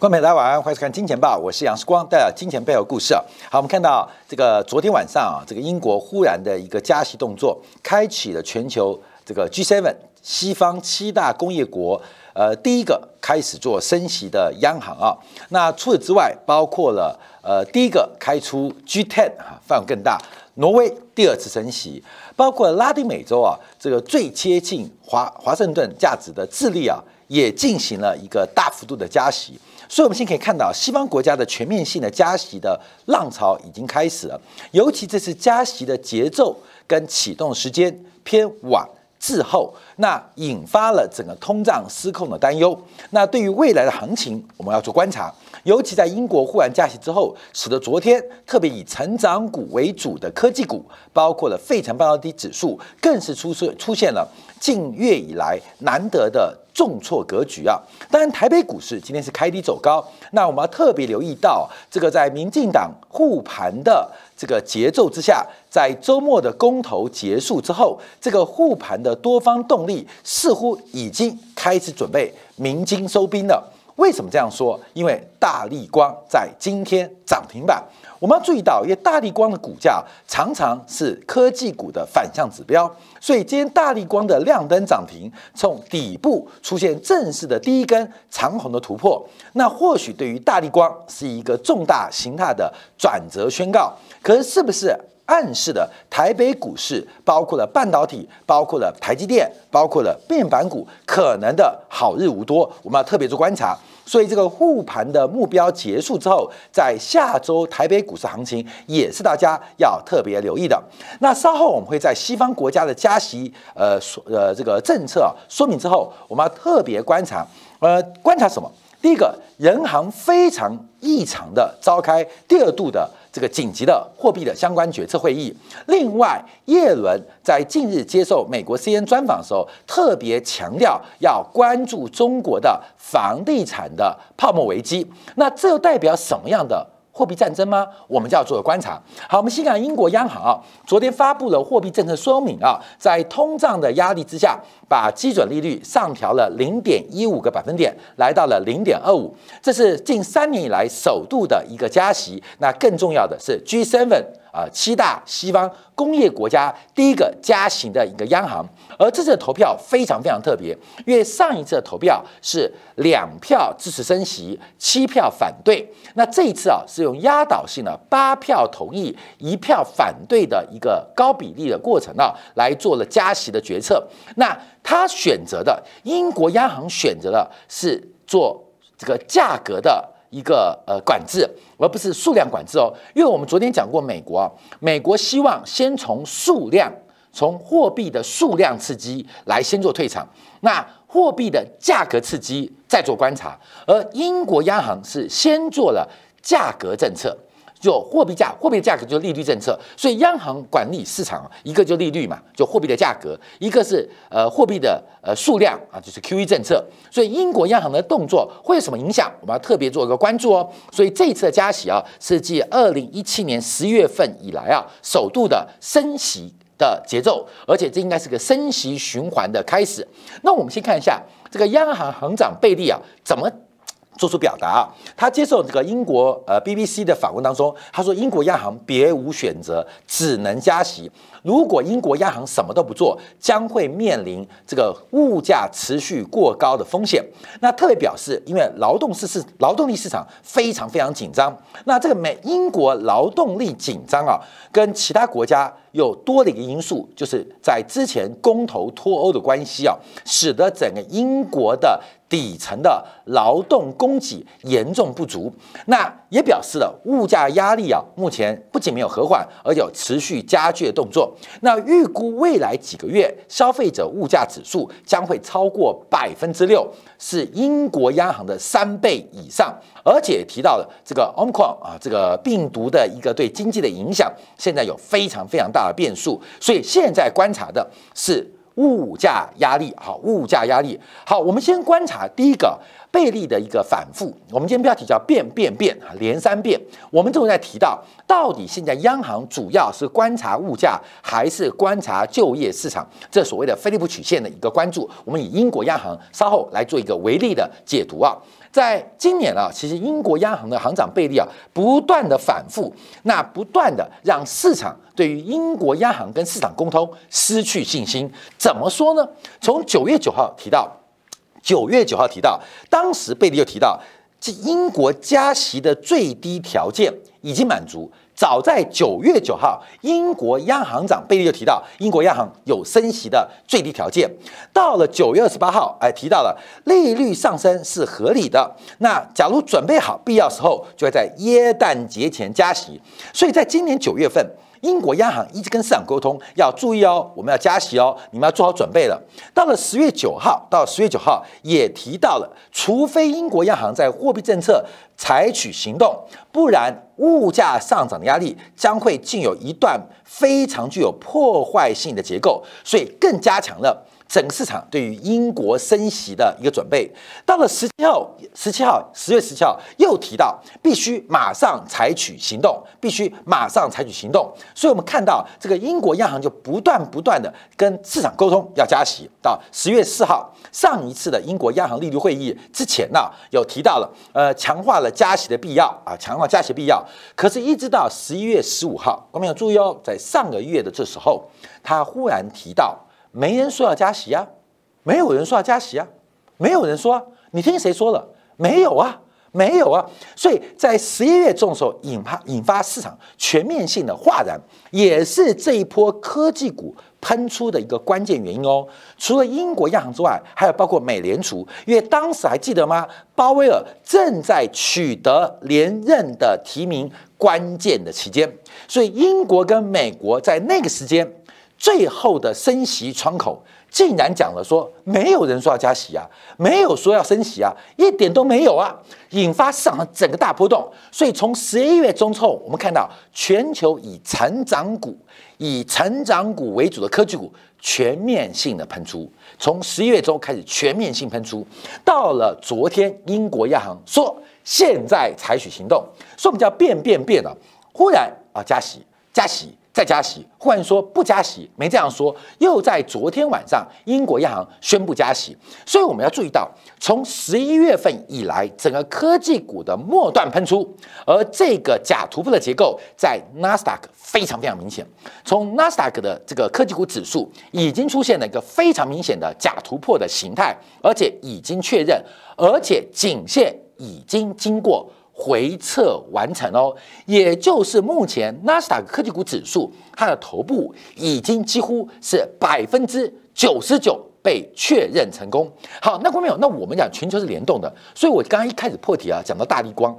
观众朋友大家晚安，欢迎收看《金钱报》，我是杨世光，带来金钱背后故事啊。好，我们看到这个昨天晚上啊，这个英国忽然的一个加息动作，开启了全球这个 G7 西方七大工业国呃第一个开始做升息的央行啊。那除此之外，包括了呃第一个开出 G10 啊，范围更大，挪威第二次升息，包括拉丁美洲啊，这个最接近华华盛顿价值的智利啊，也进行了一个大幅度的加息。所以，我们现在可以看到，西方国家的全面性的加息的浪潮已经开始了。尤其这次加息的节奏跟启动时间偏晚滞后，那引发了整个通胀失控的担忧。那对于未来的行情，我们要做观察。尤其在英国忽然加息之后，使得昨天特别以成长股为主的科技股，包括了费城半导体指数，更是出出出现了近月以来难得的。重挫格局啊！当然，台北股市今天是开低走高。那我们要特别留意到，这个在民进党护盘的这个节奏之下，在周末的公投结束之后，这个护盘的多方动力似乎已经开始准备鸣金收兵了。为什么这样说？因为大力光在今天涨停板。我们要注意到，因为大力光的股价常常是科技股的反向指标，所以今天大力光的亮灯涨停，从底部出现正式的第一根长红的突破，那或许对于大力光是一个重大形态的转折宣告。可是，是不是暗示的台北股市，包括了半导体，包括了台积电，包括了面板股，可能的好日无多？我们要特别做观察。所以这个护盘的目标结束之后，在下周台北股市行情也是大家要特别留意的。那稍后我们会在西方国家的加息呃说呃这个政策说明之后，我们要特别观察呃观察什么？第一个，人行非常异常的召开第二度的。这个紧急的货币的相关决策会议。另外，耶伦在近日接受美国 C N 专访的时候，特别强调要关注中国的房地产的泡沫危机。那这又代表什么样的？货币战争吗？我们就要做个观察。好，我们先看英国央行啊，昨天发布了货币政策说明啊，在通胀的压力之下，把基准利率上调了零点一五个百分点，来到了零点二五，这是近三年以来首度的一个加息。那更重要的是 G7。啊，七大西方工业国家第一个加息的一个央行，而这次的投票非常非常特别，因为上一次的投票是两票支持升息，七票反对，那这一次啊是用压倒性的八票同意，一票反对的一个高比例的过程啊，来做了加息的决策。那他选择的英国央行选择的是做这个价格的。一个呃管制，而不是数量管制哦，因为我们昨天讲过，美国啊，美国希望先从数量，从货币的数量刺激来先做退场，那货币的价格刺激再做观察，而英国央行是先做了价格政策。就货币价，货币的价格就是利率政策，所以央行管理市场，一个就利率嘛，就货币的价格；一个是呃货币的呃数量啊，就是 QE 政策。所以英国央行的动作会有什么影响？我们要特别做一个关注哦。所以这一次的加息啊，是继二零一七年十月份以来啊，首度的升息的节奏，而且这应该是个升息循环的开始。那我们先看一下这个央行行长贝利啊，怎么？做出表达啊，他接受这个英国呃 BBC 的访问当中，他说英国央行别无选择，只能加息。如果英国央行什么都不做，将会面临这个物价持续过高的风险。那特别表示，因为劳动市市劳动力市场非常非常紧张。那这个美英国劳动力紧张啊，跟其他国家有多的一个因素，就是在之前公投脱欧的关系啊，使得整个英国的。底层的劳动供给严重不足，那也表示了物价压力啊，目前不仅没有和缓，而且有持续加剧的动作。那预估未来几个月消费者物价指数将会超过百分之六，是英国央行的三倍以上。而且提到了这个 Omicron 啊，这个病毒的一个对经济的影响，现在有非常非常大的变数。所以现在观察的是。物价压力，好，物价压力，好，我们先观察第一个，贝利的一个反复。我们今天标题叫“变变变”啊，连三变。我们正在提到，到底现在央行主要是观察物价，还是观察就业市场？这所谓的菲利普曲线的一个关注。我们以英国央行稍后来做一个为例的解读啊。在今年啊，其实英国央行的行长贝利啊，不断的反复，那不断的让市场对于英国央行跟市场沟通失去信心。怎么说呢？从九月九号提到，九月九号提到，当时贝利又提到，即英国加息的最低条件已经满足。早在九月九号，英国央行长贝利就提到，英国央行有升息的最低条件。到了九月二十八号，哎，提到了利率上升是合理的。那假如准备好必要时候，就会在耶诞节前加息。所以在今年九月份。英国央行一直跟市场沟通，要注意哦，我们要加息哦，你们要做好准备了。到了十月九号，到十月九号也提到了，除非英国央行在货币政策采取行动，不然物价上涨的压力将会进有一段非常具有破坏性的结构，所以更加强了。整个市场对于英国升息的一个准备，到了十七号，十七号，十月十七号又提到必须马上采取行动，必须马上采取行动。所以，我们看到这个英国央行就不断不断的跟市场沟通要加息。到十月四号，上一次的英国央行利率会议之前呢，有提到了呃强化了加息的必要啊，强化加息必要。可是，一直到十一月十五号，我们要注意哦，在上个月的这时候，他忽然提到。没人说要加息啊，没有人说要加息啊，没有人说，啊你听谁说了？没有啊，没有啊。所以在十一月中的时候，引发引发市场全面性的哗然，也是这一波科技股喷出的一个关键原因哦。除了英国央行之外，还有包括美联储，因为当时还记得吗？鲍威尔正在取得连任的提名关键的期间，所以英国跟美国在那个时间。最后的升息窗口竟然讲了说，没有人说要加息啊，没有说要升息啊，一点都没有啊，引发市场整个大波动。所以从十一月中之后，我们看到全球以成长股、以成长股为主的科技股全面性的喷出。从十一月中开始全面性喷出，到了昨天，英国央行说现在采取行动，说我们叫变变变了，忽然啊加息加息。再加息，忽然说不加息，没这样说。又在昨天晚上，英国央行宣布加息，所以我们要注意到，从十一月份以来，整个科技股的末段喷出，而这个假突破的结构在纳斯达克非常非常明显。从纳斯达克的这个科技股指数已经出现了一个非常明显的假突破的形态，而且已经确认，而且颈线已经经过。回撤完成哦，也就是目前纳斯达克科技股指数，它的头部已经几乎是百分之九十九被确认成功。好，那观众朋友，那我们讲全球是联动的，所以我刚刚一开始破题啊，讲到大力光，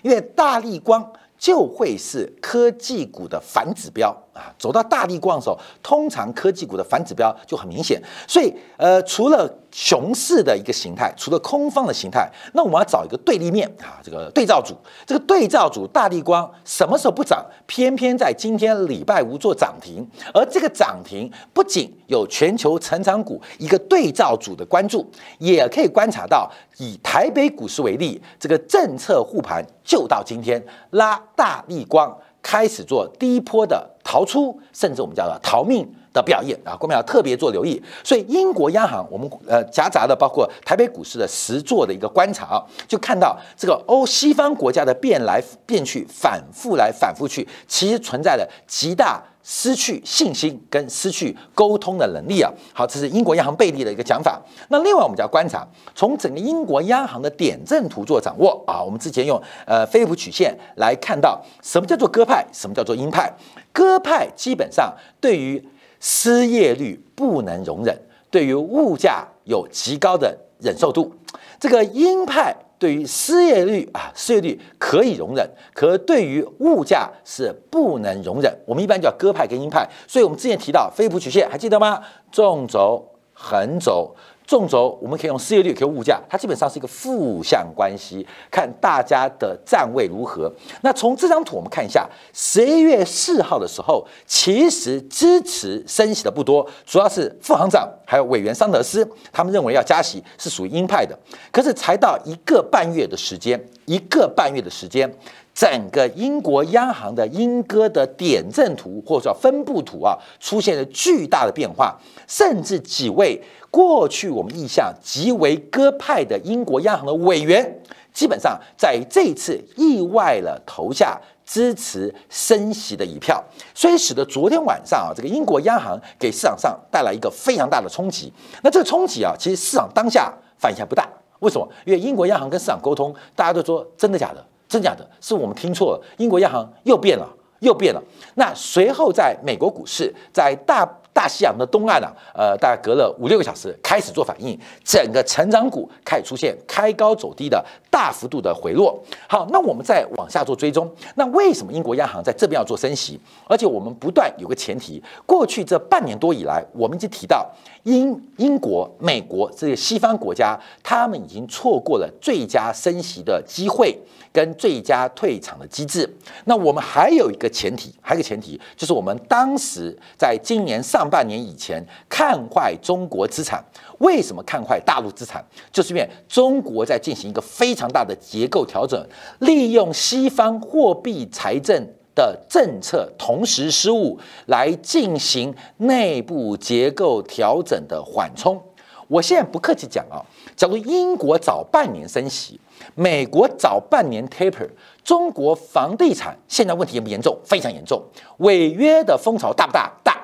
因为大力光就会是科技股的反指标。走到大力光的时候，通常科技股的反指标就很明显。所以，呃，除了熊市的一个形态，除了空方的形态，那我们要找一个对立面啊，这个对照组。这个对照组大力光什么时候不涨？偏偏在今天礼拜五做涨停。而这个涨停不仅有全球成长股一个对照组的关注，也可以观察到，以台北股市为例，这个政策护盘就到今天拉大力光。开始做低坡的逃出，甚至我们叫做逃命的表演啊，我们要特别做留意。所以英国央行，我们呃夹杂的包括台北股市的实做的一个观察，就看到这个欧西方国家的变来变去、反复来反复去，其实存在着极大。失去信心跟失去沟通的能力啊！好，这是英国央行贝利的一个讲法。那另外，我们就要观察从整个英国央行的点阵图做掌握啊。我们之前用呃菲利普曲线来看到什么叫做鸽派，什么叫做鹰派。鸽派基本上对于失业率不能容忍，对于物价有极高的忍受度。这个鹰派。对于失业率啊，失业率可以容忍，可对于物价是不能容忍。我们一般叫鸽派跟鹰派。所以，我们之前提到飞普曲线，还记得吗？纵轴、横轴，纵轴我们可以用失业率，可以物价，它基本上是一个负向关系，看大家的站位如何。那从这张图我们看一下，十一月四号的时候，其实支持升息的不多，主要是副行长还有委员桑德斯，他们认为要加息是属于鹰派的。可是才到一个半月的时间，一个半月的时间。整个英国央行的英歌的点阵图或者叫分布图啊，出现了巨大的变化，甚至几位过去我们印象极为鸽派的英国央行的委员，基本上在这一次意外了投下支持升息的一票，所以使得昨天晚上啊，这个英国央行给市场上带来一个非常大的冲击。那这个冲击啊，其实市场当下反应还不大，为什么？因为英国央行跟市场沟通，大家都说真的假的。真假的，是我们听错了。英国央行又变了，又变了。那随后在美国股市，在大大西洋的东岸啊，呃，大概隔了五六个小时开始做反应，整个成长股开始出现开高走低的大幅度的回落。好，那我们再往下做追踪。那为什么英国央行在这边要做升息？而且我们不断有个前提，过去这半年多以来，我们已经提到英英国、美国这些西方国家，他们已经错过了最佳升息的机会。跟最佳退场的机制，那我们还有一个前提，还有一个前提，就是我们当时在今年上半年以前看坏中国资产，为什么看坏大陆资产？就是因为中国在进行一个非常大的结构调整，利用西方货币财政的政策同时失误，来进行内部结构调整的缓冲。我现在不客气讲啊，假如英国早半年升息。美国早半年 taper，中国房地产现在问题严不严重？非常严重，违约的风潮大不大？大。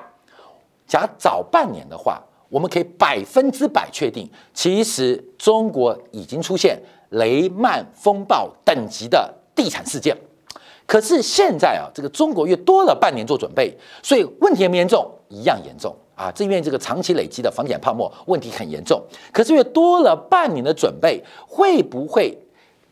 假早半年的话，我们可以百分之百确定，其实中国已经出现雷曼风暴等级的地产事件。可是现在啊，这个中国又多了半年做准备，所以问题严不严重？一样严重啊！这因为这个长期累积的房地产泡沫问题很严重。可是又多了半年的准备，会不会？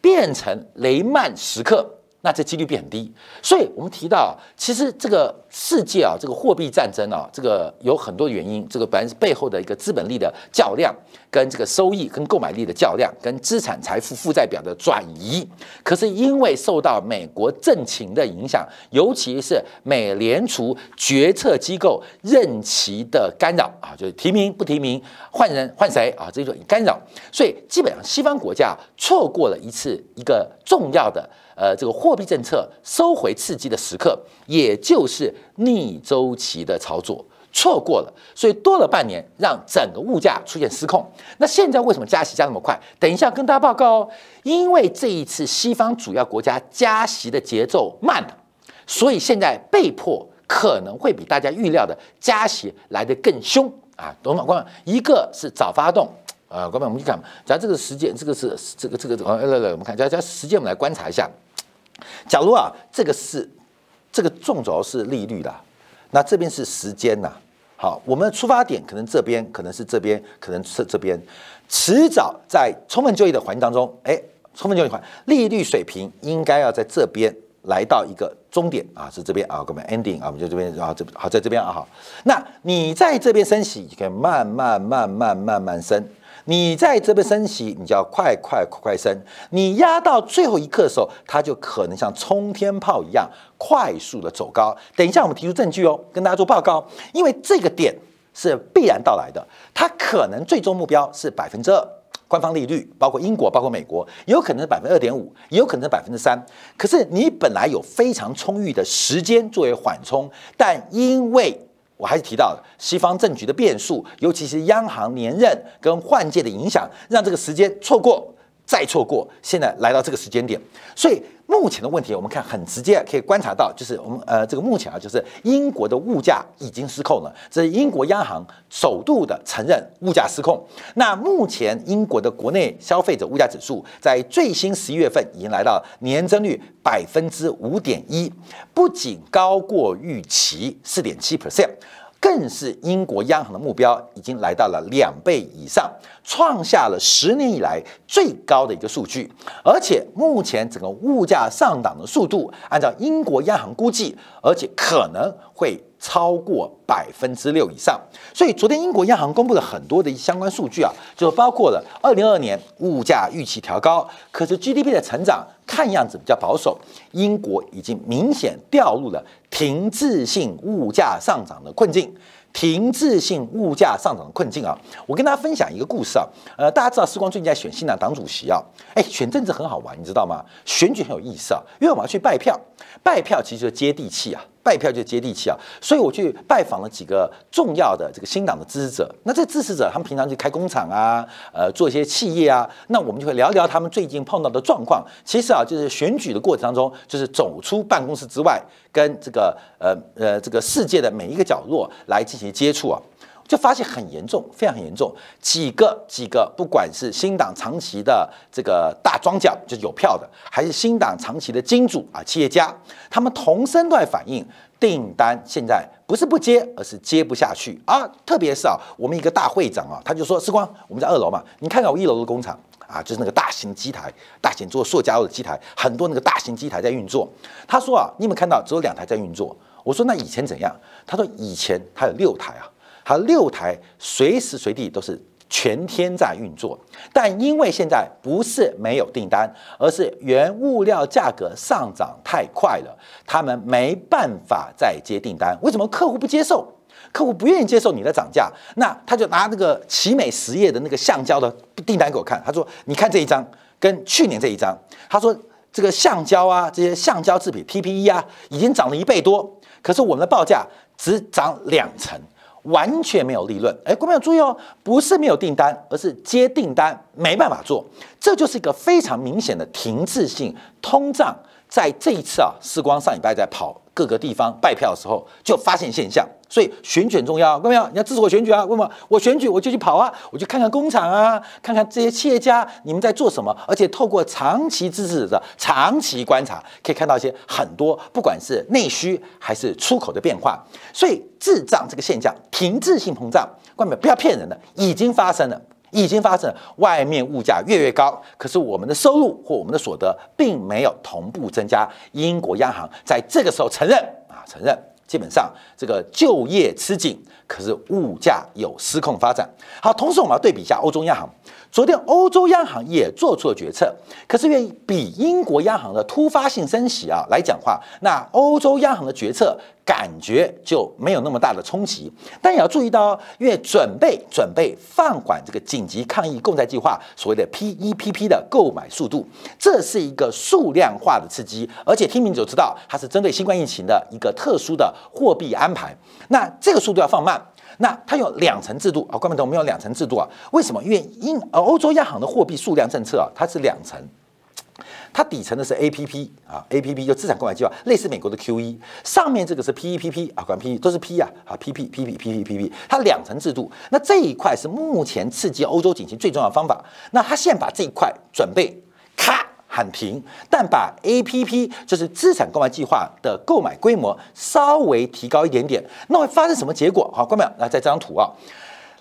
变成雷曼时刻，那这几率变很低。所以我们提到，其实这个世界啊，这个货币战争啊，这个有很多原因。这个本来是背后的一个资本力的较量，跟这个收益跟购买力的较量，跟资产财富负债表的转移。可是因为受到美国政情的影响，尤其是美联储决策机构任期的干扰啊，就是提名不提名，换人换谁啊，这种干扰。所以基本上西方国家错过了一次一个重要的呃这个货币政策收回刺激的时刻，也就是逆周期的操作错过了，所以多了半年，让整个物价出现失控。那现在为什么加息加那么快？等一下跟大家报告哦，因为这一次西方主要国家加息的节奏慢了，所以现在被迫可能会比大家预料的加息来得更凶啊！懂吗？光一个是早发动。啊，各位，我们去看，咱这个时间，这个是这个这个，呃来来，我们看，假假时间，我们来观察一下。假如啊，这个是这个纵轴是利率啦，那这边是时间呐。好，我们的出发点可能这边，可能是这边，可能是这边。迟早在充分就业的环境当中，哎，充分就业环利率水平应该要在这边来到一个终点啊，是这边啊，各位 ending 啊，我们就这边啊，这好在这边啊，好。那你在这边升息，可以慢慢慢慢慢慢升。你在这边升息，你就要快快快快升。你压到最后一刻的时候，它就可能像冲天炮一样快速的走高。等一下，我们提出证据哦，跟大家做报告。因为这个点是必然到来的，它可能最终目标是百分之二官方利率，包括英国，包括美国，有可能是百分之二点五，也有可能是百分之三。可是你本来有非常充裕的时间作为缓冲，但因为我还是提到西方政局的变数，尤其是央行连任跟换届的影响，让这个时间错过。再错过，现在来到这个时间点，所以目前的问题，我们看很直接可以观察到，就是我们呃这个目前啊，就是英国的物价已经失控了，这是英国央行首度的承认物价失控。那目前英国的国内消费者物价指数在最新十一月份已经来到年增率百分之五点一，不仅高过预期四点七 percent。更是英国央行的目标已经来到了两倍以上，创下了十年以来最高的一个数据。而且目前整个物价上涨的速度，按照英国央行估计，而且可能会超过百分之六以上。所以昨天英国央行公布了很多的相关数据啊，就包括了二零二二年物价预期调高，可是 GDP 的成长看样子比较保守，英国已经明显掉入了停滞性物价上涨的困境。停滞性物价上涨的困境啊！我跟大家分享一个故事啊，呃，大家知道时光最近在选新党党主席啊，哎，选政治很好玩，你知道吗？选举很有意思啊，因为我们要去拜票，拜票其实就接地气啊。拜票就接地气啊，所以我去拜访了几个重要的这个新党的支持者。那这支持者他们平常去开工厂啊，呃，做一些企业啊。那我们就会聊聊他们最近碰到的状况。其实啊，就是选举的过程当中，就是走出办公室之外，跟这个呃呃这个世界的每一个角落来进行接触啊。就发现很严重，非常严重。几个几个，不管是新党长期的这个大庄脚，就是有票的，还是新党长期的金主啊，企业家，他们同声都在反映，订单现在不是不接，而是接不下去啊。特别是啊，我们一个大会长啊，他就说：“时光，我们在二楼嘛，你看看我一楼的工厂啊，就是那个大型机台，大型做塑胶的机台，很多那个大型机台在运作。”他说啊，你有没有看到只有两台在运作？我说那以前怎样？他说以前他有六台啊。它六台随时随地都是全天在运作，但因为现在不是没有订单，而是原物料价格上涨太快了，他们没办法再接订单。为什么客户不接受？客户不愿意接受你的涨价，那他就拿那个奇美实业的那个橡胶的订单给我看，他说：“你看这一张跟去年这一张，他说这个橡胶啊，这些橡胶制品 TPE 啊，已经涨了一倍多，可是我们的报价只涨两成。”完全没有利润，哎，各位要注意哦，不是没有订单，而是接订单没办法做，这就是一个非常明显的停滞性通胀。在这一次啊，时光上礼拜在跑各个地方拜票的时候，就发现现象。所以选举很重要，各位你要支持我选举啊？为什么？我选举我就去跑啊，我去看看工厂啊，看看这些企业家你们在做什么。而且透过长期支持者长期观察，可以看到一些很多，不管是内需还是出口的变化。所以滞胀这个现象，停滞性膨胀，各位不要骗人的，已经发生了，已经发生。外面物价越越高，可是我们的收入或我们的所得并没有同步增加。英国央行在这个时候承认啊，承认。基本上，这个就业吃紧，可是物价有失控发展。好，同时我们要对比一下欧洲央行。昨天欧洲央行也做出了决策，可是愿意比英国央行的突发性升息啊来讲话，那欧洲央行的决策感觉就没有那么大的冲击。但也要注意到，因为准备准备放缓这个紧急抗疫共债计划所谓的 PEPP 的购买速度，这是一个数量化的刺激，而且听名就知道它是针对新冠疫情的一个特殊的货币安排。那这个速度要放慢。那它有两层制度啊，关门头我们有两层制度啊，为什么？因为英呃欧洲央行的货币数量政策啊，它是两层，它底层的是 A P P 啊，A P P 就资产购买计划，类似美国的 Q E，上面这个是 P E P P 啊，管 P E 都是 P 啊，啊 P P P P P P P P，它两层制度，那这一块是目前刺激欧洲经济最重要的方法，那它现把这一块准备咔。喊停，但把 A P P 就是资产购买计划的购买规模稍微提高一点点，那会发生什么结果？好，关没有？来，在这张图啊，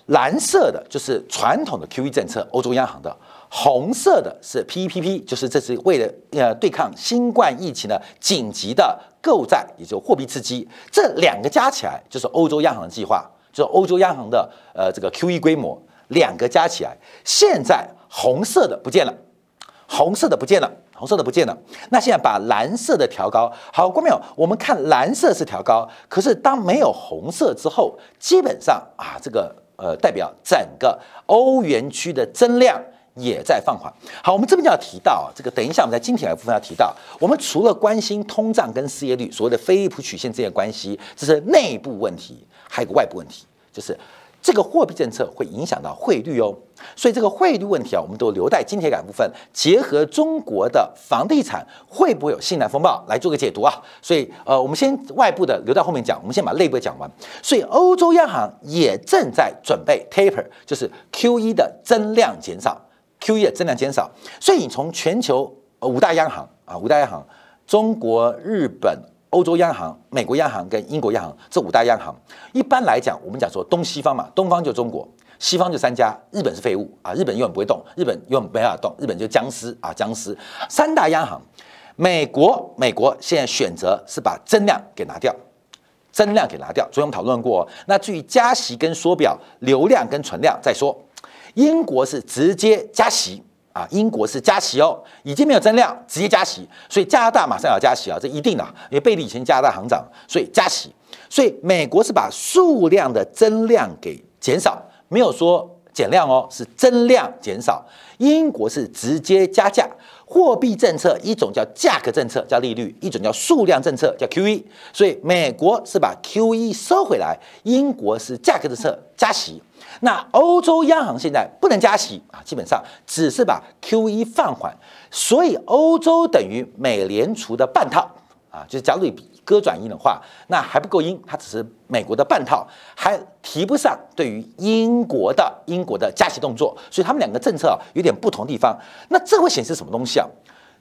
蓝色的就是传统的 Q E 政策，欧洲央行的；红色的是 P E P P，就是这是为了呃对抗新冠疫情的紧急的购债，也就货币刺激。这两个加起来就是欧洲央行的计划，就是欧洲央行的呃这个 Q E 规模，两个加起来，现在红色的不见了。红色的不见了，红色的不见了。那现在把蓝色的调高，好，观众朋友，我们看蓝色是调高，可是当没有红色之后，基本上啊，这个呃代表整个欧元区的增量也在放缓。好，我们这边就要提到，这个等一下我们在今天的部分要提到，我们除了关心通胀跟失业率，所谓的菲利普曲线之间的关系，这是内部问题，还有个外部问题，就是。这个货币政策会影响到汇率哦，所以这个汇率问题啊，我们都留待金铁杆部分结合中国的房地产会不会有信贷风暴来做个解读啊。所以呃，我们先外部的留到后面讲，我们先把内部讲完。所以欧洲央行也正在准备 taper，就是 Q E 的增量减少，Q E 的增量减少。所以你从全球五大央行啊，五大央行，中国、日本。欧洲央行、美国央行跟英国央行这五大央行，一般来讲，我们讲说东西方嘛，东方就中国，西方就三家，日本是废物啊，日本永远不会动，日本永远没法动，日本就僵尸啊，僵尸。三大央行，美国美国现在选择是把增量给拿掉，增量给拿掉。昨天我们讨论过，那至于加息跟缩表，流量跟存量再说。英国是直接加息啊，英国是加息哦，已经没有增量，直接加息。所以加拿大马上要加息啊，这一定的，因为贝利以前加拿大行长，所以加息。所以美国是把数量的增量给减少，没有说减量哦，是增量减少。英国是直接加价，货币政策一种叫价格政策，叫利率；一种叫数量政策，叫 QE。所以美国是把 QE 收回来，英国是价格政策加息。那欧洲央行现在不能加息啊，基本上只是把 QE 放缓，所以欧洲等于美联储的半套啊，就是假如你割转阴的话，那还不够阴，它只是美国的半套，还提不上对于英国的英国的加息动作，所以他们两个政策啊有点不同地方。那这会显示什么东西啊？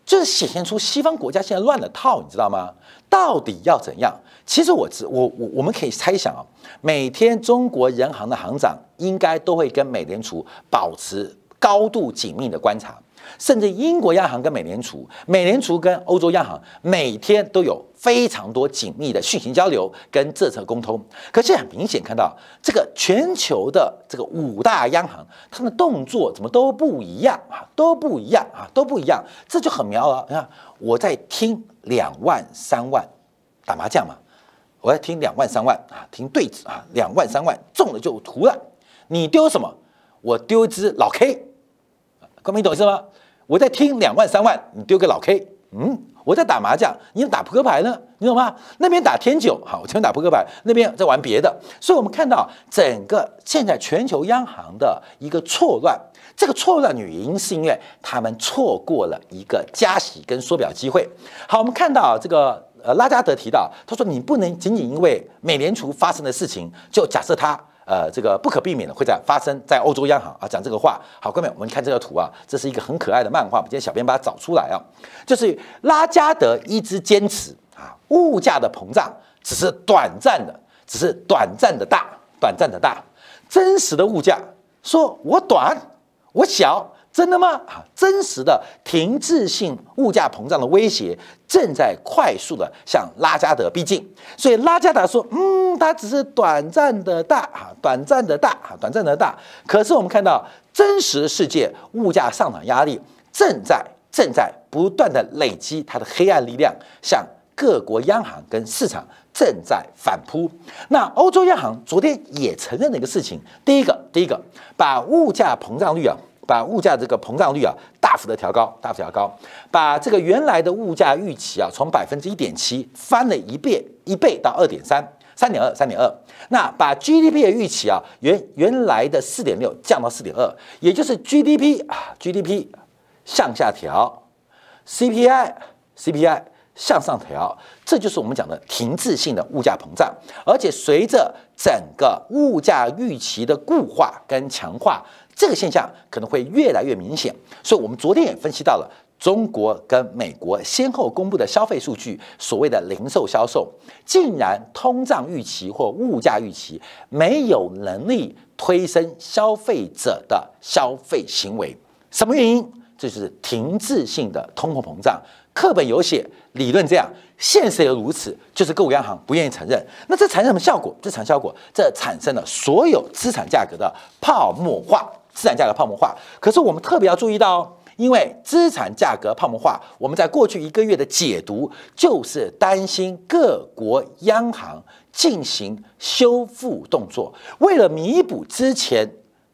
就是显现出西方国家现在乱了套，你知道吗？到底要怎样？其实我知我我我们可以猜想啊，每天中国人行的行长应该都会跟美联储保持高度紧密的观察。甚至英国央行跟美联储、美联储跟欧洲央行每天都有非常多紧密的讯息交流跟政策沟通。可是很明显看到，这个全球的这个五大央行，他们的动作怎么都不一样啊，都不一样啊，都不一样。这就很妙了。你看，我在听两万三万打麻将嘛，我在听两万三万啊，听对子啊，两万三万中了就图了。你丢什么？我丢一只老 K。各位懂意思吗？我在听两万三万，你丢给老 K，嗯，我在打麻将，你打扑克牌呢，你懂吗？那边打天九，好，我这边打扑克牌，那边在玩别的，所以我们看到整个现在全球央行的一个错乱，这个错乱原因是因为他们错过了一个加息跟缩表机会。好，我们看到这个呃拉加德提到，他说你不能仅仅因为美联储发生的事情就假设它。呃，这个不可避免的会在发生在欧洲央行啊讲这个话。好，各位，我们看这个图啊，这是一个很可爱的漫画。我们今天小编把它找出来啊，就是拉加德一直坚持啊，物价的膨胀只是短暂的，只是短暂的大，短暂的大，真实的物价说我短，我小。真的吗？啊，真实的停滞性物价膨胀的威胁正在快速的向拉加德逼近，所以拉加德说，嗯，它只是短暂的大啊，短暂的大啊，短暂的大。可是我们看到真实世界物价上涨压力正在正在不断的累积它的黑暗力量，向各国央行跟市场正在反扑。那欧洲央行昨天也承认了一个事情，第一个，第一个把物价膨胀率啊。把物价这个膨胀率啊大幅的调高，大幅调高，把这个原来的物价预期啊从百分之一点七翻了一倍一倍到二点三，三点二，三点二。那把 GDP 的预期啊原原来的四点六降到四点二，也就是 GDP 啊 GDP 向下调，CPI CPI 向上调，这就是我们讲的停滞性的物价膨胀，而且随着整个物价预期的固化跟强化。这个现象可能会越来越明显，所以我们昨天也分析到了中国跟美国先后公布的消费数据，所谓的零售销售，竟然通胀预期或物价预期没有能力推升消费者的消费行为，什么原因？这就是停滞性的通货膨胀。课本有写，理论这样，现实也如此，就是各国央行不愿意承认。那这产生什么效果？这产生效果，这产生了所有资产价格的泡沫化。资产价格泡沫化，可是我们特别要注意到哦，因为资产价格泡沫化，我们在过去一个月的解读就是担心各国央行进行修复动作，为了弥补之前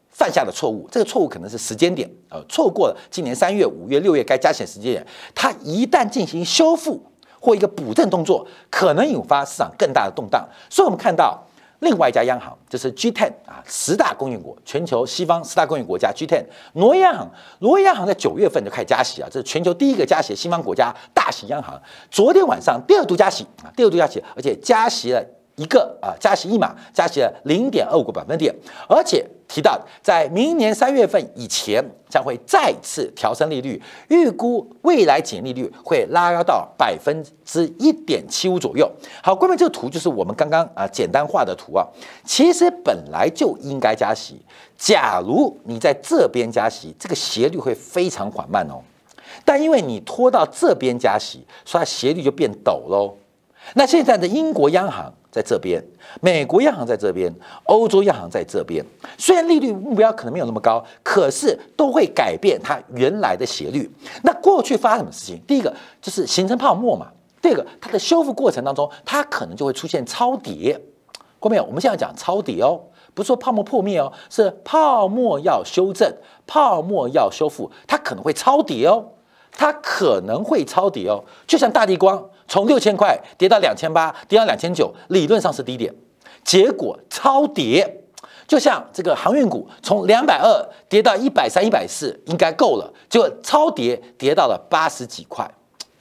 犯下的错误，这个错误可能是时间点，呃，错过了今年三月、五月、六月该加息时间点，它一旦进行修复或一个补正动作，可能引发市场更大的动荡，所以我们看到。另外一家央行就是 G10 啊，十大供应国，全球西方十大供应国家 G10，挪威央行，挪威央行在九月份就开始加息啊，这是全球第一个加息的西方国家大型央行，昨天晚上第二度加息啊，第二度加息，而且加息了。一个啊，加息一码，加息了零点二五个百分点，而且提到在明年三月份以前将会再次调升利率，预估未来减利率会拉高到百分之一点七五左右。好，关于这个图就是我们刚刚啊简单画的图啊，其实本来就应该加息，假如你在这边加息，这个斜率会非常缓慢哦，但因为你拖到这边加息，所以它斜率就变陡喽。那现在的英国央行在这边，美国央行在这边，欧洲央行在这边。虽然利率目标可能没有那么高，可是都会改变它原来的斜率。那过去发生什么事情？第一个就是形成泡沫嘛。第二个，它的修复过程当中，它可能就会出现超跌。过没有？我们现在讲超跌哦，不是说泡沫破灭哦，是泡沫要修正，泡沫要修复，它可能会超跌哦。它可能会超跌哦，就像大地光从六千块跌到两千八，跌到两千九，理论上是低点，结果超跌。就像这个航运股从两百二跌到一百三、一百四，应该够了，结果超跌，跌到了八十几块。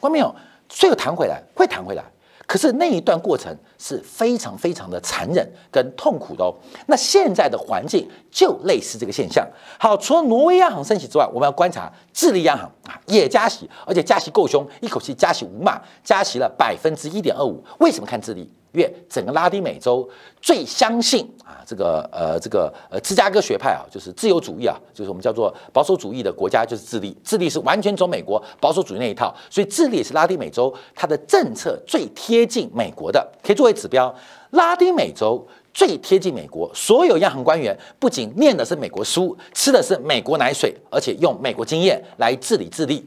关没有？最后弹回来，会弹回来。可是那一段过程是非常非常的残忍跟痛苦的哦。那现在的环境就类似这个现象。好，除了挪威央行升息之外，我们要观察智利央行啊也加息，而且加息够凶，一口气加息五码，加息了百分之一点二五。为什么看智利？因为整个拉丁美洲最相信啊，这个呃，这个呃，芝加哥学派啊，就是自由主义啊，就是我们叫做保守主义的国家，就是智利。智利是完全走美国保守主义那一套，所以智利也是拉丁美洲它的政策最贴近美国的，可以作为指标。拉丁美洲最贴近美国，所有央行官员不仅念的是美国书，吃的是美国奶水，而且用美国经验来治理智利。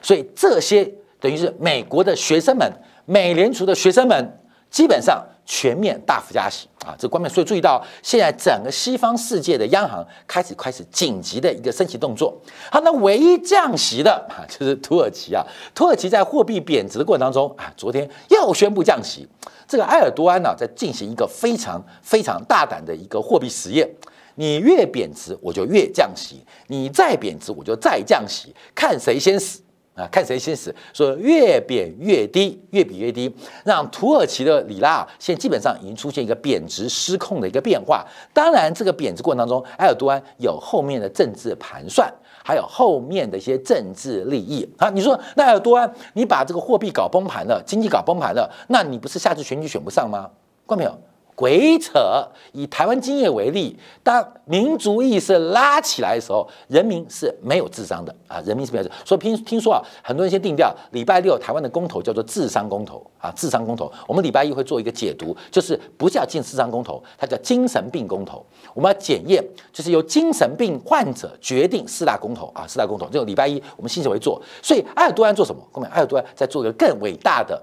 所以这些等于是美国的学生们，美联储的学生们。基本上全面大幅加息啊，这关面所以注意到，现在整个西方世界的央行开始开始紧急的一个升息动作。好，那唯一降息的啊，就是土耳其啊。土耳其在货币贬值的过程当中啊，昨天又宣布降息。这个埃尔多安呢，在进行一个非常非常大胆的一个货币实验。你越贬值，我就越降息；你再贬值，我就再降息，看谁先死。啊，看谁先死，说越贬越低，越比越低，让土耳其的里拉，现在基本上已经出现一个贬值失控的一个变化。当然，这个贬值过程当中，埃尔多安有后面的政治盘算，还有后面的一些政治利益啊。你说那埃尔多安，你把这个货币搞崩盘了，经济搞崩盘了，那你不是下次选举选不上吗？看没有？鬼扯！以台湾经验为例，当民族意识拉起来的时候，人民是没有智商的啊！人民是没有智。所以听听说啊，很多人先定调，礼拜六台湾的公投叫做智商公投啊，智商公投。我们礼拜一会做一个解读，就是不叫进智商公投，它叫精神病公投。我们要检验，就是由精神病患者决定四大公投啊，四大公投。这个礼拜一我们信手会做。所以埃尔多安做什么？后面埃尔多安在做一个更伟大的。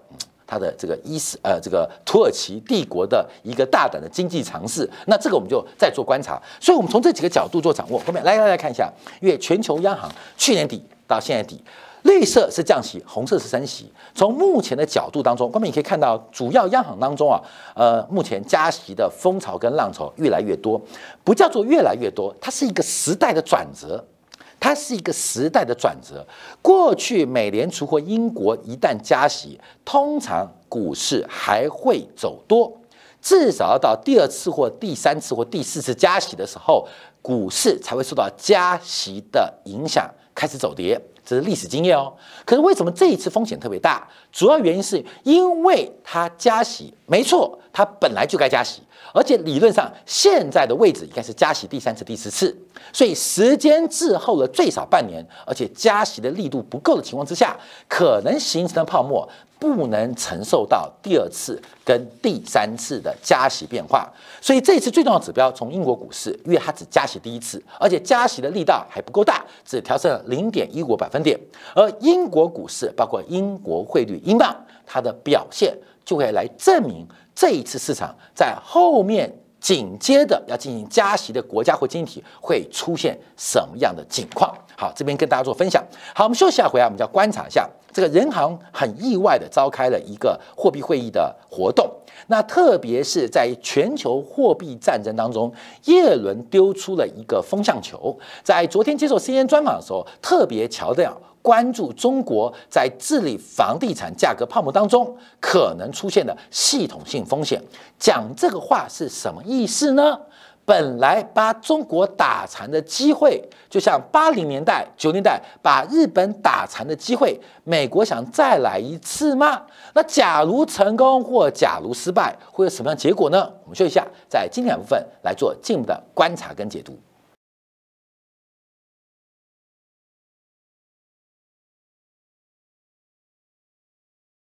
它的这个伊斯呃，这个土耳其帝国的一个大胆的经济尝试，那这个我们就再做观察。所以，我们从这几个角度做掌握。后面来来来看一下，因为全球央行去年底到现在底，绿色是降息，红色是升息。从目前的角度当中，后面你可以看到，主要央行当中啊，呃，目前加息的风潮跟浪潮越来越多，不叫做越来越多，它是一个时代的转折。它是一个时代的转折。过去美联储或英国一旦加息，通常股市还会走多，至少要到第二次或第三次或第四次加息的时候，股市才会受到加息的影响，开始走跌。这是历史经验哦。可是为什么这一次风险特别大？主要原因是因为它加息，没错，它本来就该加息。而且理论上，现在的位置应该是加息第三次、第四次，所以时间滞后了最少半年，而且加息的力度不够的情况之下，可能形成的泡沫不能承受到第二次跟第三次的加息变化。所以这一次最重要的指标从英国股市，因为它只加息第一次，而且加息的力道还不够大，只调整了零点一五百分点。而英国股市包括英国汇率、英镑，它的表现就会来证明。这一次市场在后面紧接着要进行加息的国家或经济体会出现什么样的情况？好，这边跟大家做分享。好，我们休息下回来，我们就要观察一下这个人行很意外的召开了一个货币会议的活动。那特别是在全球货币战争当中，耶伦丢出了一个风向球，在昨天接受 CNN 专访的时候，特别强调。关注中国在治理房地产价格泡沫当中可能出现的系统性风险，讲这个话是什么意思呢？本来把中国打残的机会，就像八零年代、九年代把日本打残的机会，美国想再来一次吗？那假如成功或假如失败，会有什么样结果呢？我们说一下，在经典部分来做进一步的观察跟解读。